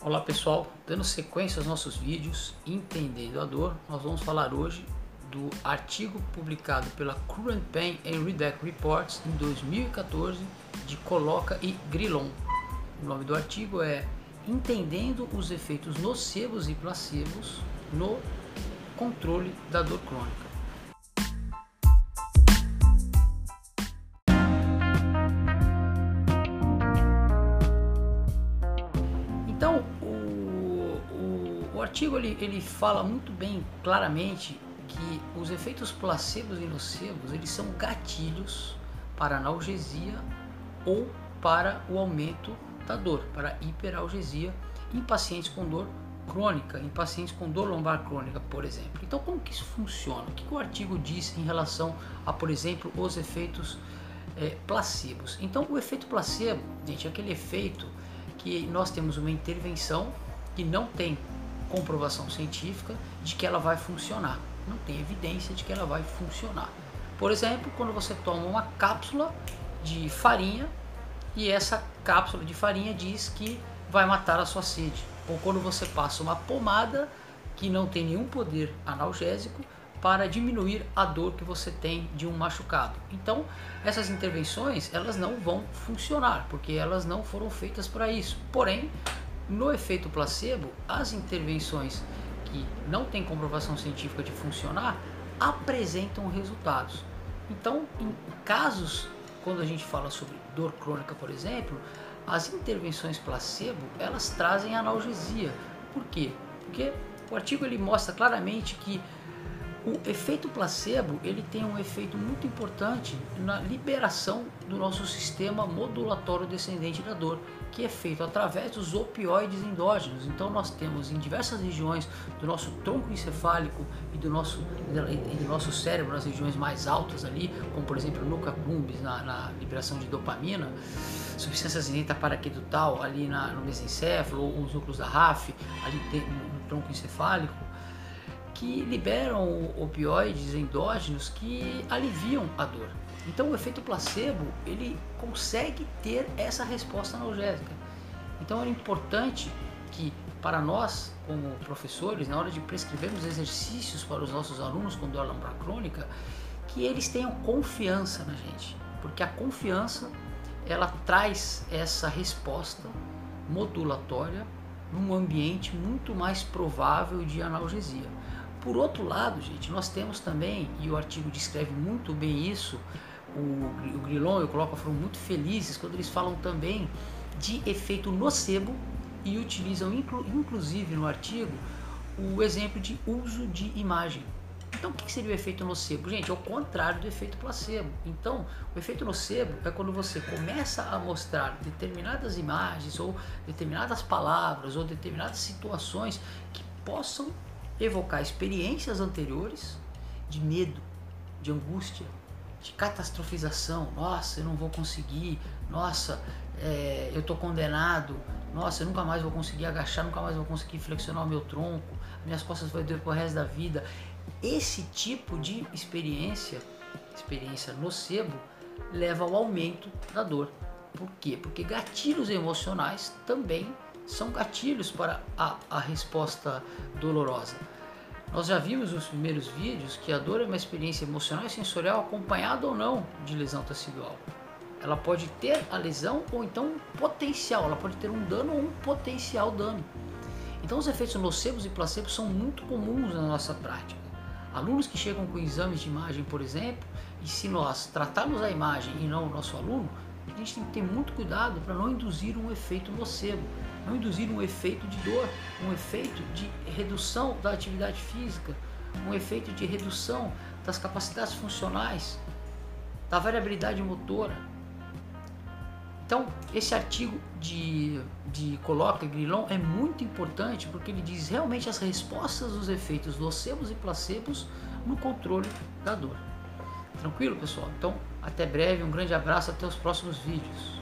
Olá pessoal, dando sequência aos nossos vídeos Entendendo a Dor, nós vamos falar hoje do artigo publicado pela Current Pain and Redact Reports em 2014 de Coloca e Grillon. O nome do artigo é Entendendo os efeitos nocivos e placebos no controle da dor crônica. Então, o, o, o artigo ele, ele fala muito bem, claramente, que os efeitos placebos e nocivos eles são gatilhos para analgesia ou para o aumento da dor, para hiperalgesia em pacientes com dor crônica, em pacientes com dor lombar crônica, por exemplo. Então, como que isso funciona? O que, que o artigo diz em relação a, por exemplo, os efeitos é, placebos? Então, o efeito placebo, gente, é aquele efeito que nós temos uma intervenção que não tem comprovação científica de que ela vai funcionar. Não tem evidência de que ela vai funcionar. Por exemplo, quando você toma uma cápsula de farinha e essa cápsula de farinha diz que vai matar a sua sede. Ou quando você passa uma pomada que não tem nenhum poder analgésico para diminuir a dor que você tem de um machucado. Então, essas intervenções, elas não vão funcionar, porque elas não foram feitas para isso. Porém, no efeito placebo, as intervenções que não têm comprovação científica de funcionar apresentam resultados. Então, em casos quando a gente fala sobre dor crônica, por exemplo, as intervenções placebo, elas trazem analgesia. Por quê? Porque o artigo ele mostra claramente que o efeito placebo ele tem um efeito muito importante na liberação do nosso sistema modulatório descendente da dor, que é feito através dos opioides endógenos. Então nós temos em diversas regiões do nosso tronco encefálico e do nosso, e do nosso cérebro, nas regiões mais altas ali, como por exemplo no accumbens, na, na liberação de dopamina, substâncias ineta paraquedutal ali na, no mesencéfalo, ou os núcleos da RAF, ali no tronco encefálico, que liberam opioides endógenos que aliviam a dor. Então o efeito placebo ele consegue ter essa resposta analgésica. Então é importante que para nós como professores na hora de prescrevermos exercícios para os nossos alunos com dor lombar crônica que eles tenham confiança na gente, porque a confiança ela traz essa resposta modulatória num ambiente muito mais provável de analgesia. Por outro lado, gente, nós temos também, e o artigo descreve muito bem isso, o, o Grilon e o Coloca foram muito felizes quando eles falam também de efeito nocebo e utilizam inclu, inclusive no artigo o exemplo de uso de imagem. Então, o que seria o efeito nocebo? Gente, é o contrário do efeito placebo. Então, o efeito nocebo é quando você começa a mostrar determinadas imagens, ou determinadas palavras, ou determinadas situações que possam evocar experiências anteriores de medo, de angústia, de catastrofização. Nossa, eu não vou conseguir. Nossa, é, eu estou condenado. Nossa, eu nunca mais vou conseguir agachar, nunca mais vou conseguir flexionar o meu tronco. Minhas costas vão doer pro resto da vida. Esse tipo de experiência, experiência nocebo, leva ao aumento da dor. Por quê? Porque gatilhos emocionais também são gatilhos para a, a resposta dolorosa. Nós já vimos nos primeiros vídeos que a dor é uma experiência emocional e sensorial acompanhada ou não de lesão tecidual. Ela pode ter a lesão ou então um potencial, ela pode ter um dano ou um potencial dano. Então os efeitos nocebos e placebos são muito comuns na nossa prática. Alunos que chegam com exames de imagem, por exemplo, e se nós tratarmos a imagem e não o nosso aluno, a gente tem que ter muito cuidado para não induzir um efeito nocebo, não induzir um efeito de dor, um efeito de redução da atividade física, um efeito de redução das capacidades funcionais, da variabilidade motora. Então, esse artigo de, de Coloca Grillon é muito importante porque ele diz realmente as respostas dos efeitos nocebos e placebos no controle da dor. Tranquilo, pessoal? Então, até breve, um grande abraço, até os próximos vídeos.